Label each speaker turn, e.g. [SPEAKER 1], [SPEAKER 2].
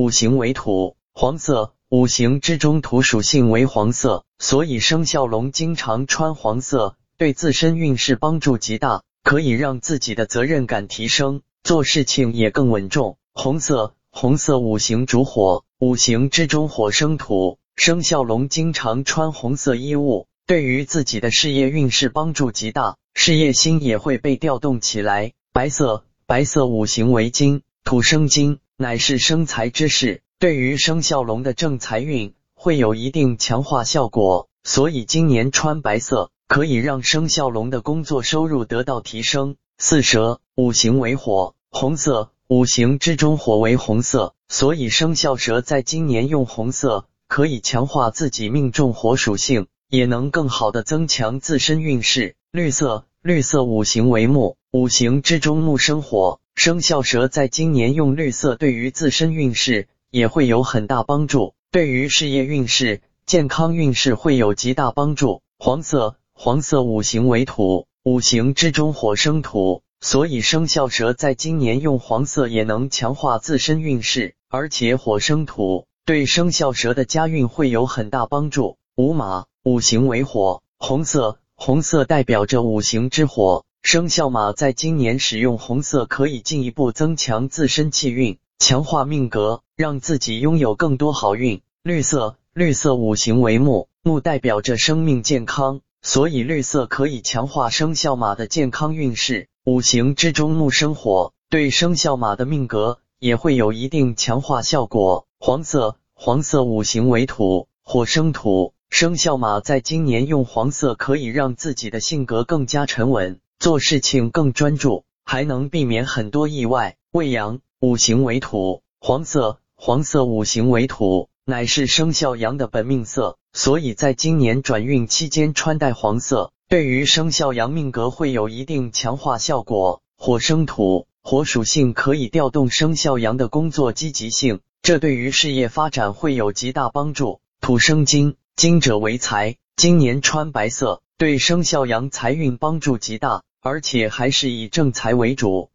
[SPEAKER 1] 五行为土，黄色。五行之中土属性为黄色，所以生肖龙经常穿黄色，对自身运势帮助极大，可以让自己的责任感提升，做事情也更稳重。红色，红色五行主火，五行之中火生土，生肖龙经常穿红色衣物，对于自己的事业运势帮助极大，事业心也会被调动起来。白色，白色五行为金，土生金，乃是生财之事。对于生肖龙的正财运会有一定强化效果，所以今年穿白色可以让生肖龙的工作收入得到提升。四蛇五行为火，红色五行之中火为红色，所以生肖蛇在今年用红色可以强化自己命中火属性，也能更好的增强自身运势。绿色绿色五行为木，五行之中木生火，生肖蛇在今年用绿色对于自身运势。也会有很大帮助，对于事业运势、健康运势会有极大帮助。黄色，黄色五行为土，五行之中火生土，所以生肖蛇在今年用黄色也能强化自身运势，而且火生土对生肖蛇的家运会有很大帮助。五马，五行为火，红色，红色代表着五行之火，生肖马在今年使用红色可以进一步增强自身气运。强化命格，让自己拥有更多好运。绿色，绿色五行为木，木代表着生命健康，所以绿色可以强化生肖马的健康运势。五行之中木生火，对生肖马的命格也会有一定强化效果。黄色，黄色五行为土，火生土，生肖马在今年用黄色可以让自己的性格更加沉稳，做事情更专注，还能避免很多意外。未羊。五行为土，黄色，黄色五行为土，乃是生肖羊的本命色，所以在今年转运期间穿戴黄色，对于生肖羊命格会有一定强化效果。火生土，火属性可以调动生肖羊的工作积极性，这对于事业发展会有极大帮助。土生金，金者为财，今年穿白色，对生肖羊财运帮助极大，而且还是以正财为主。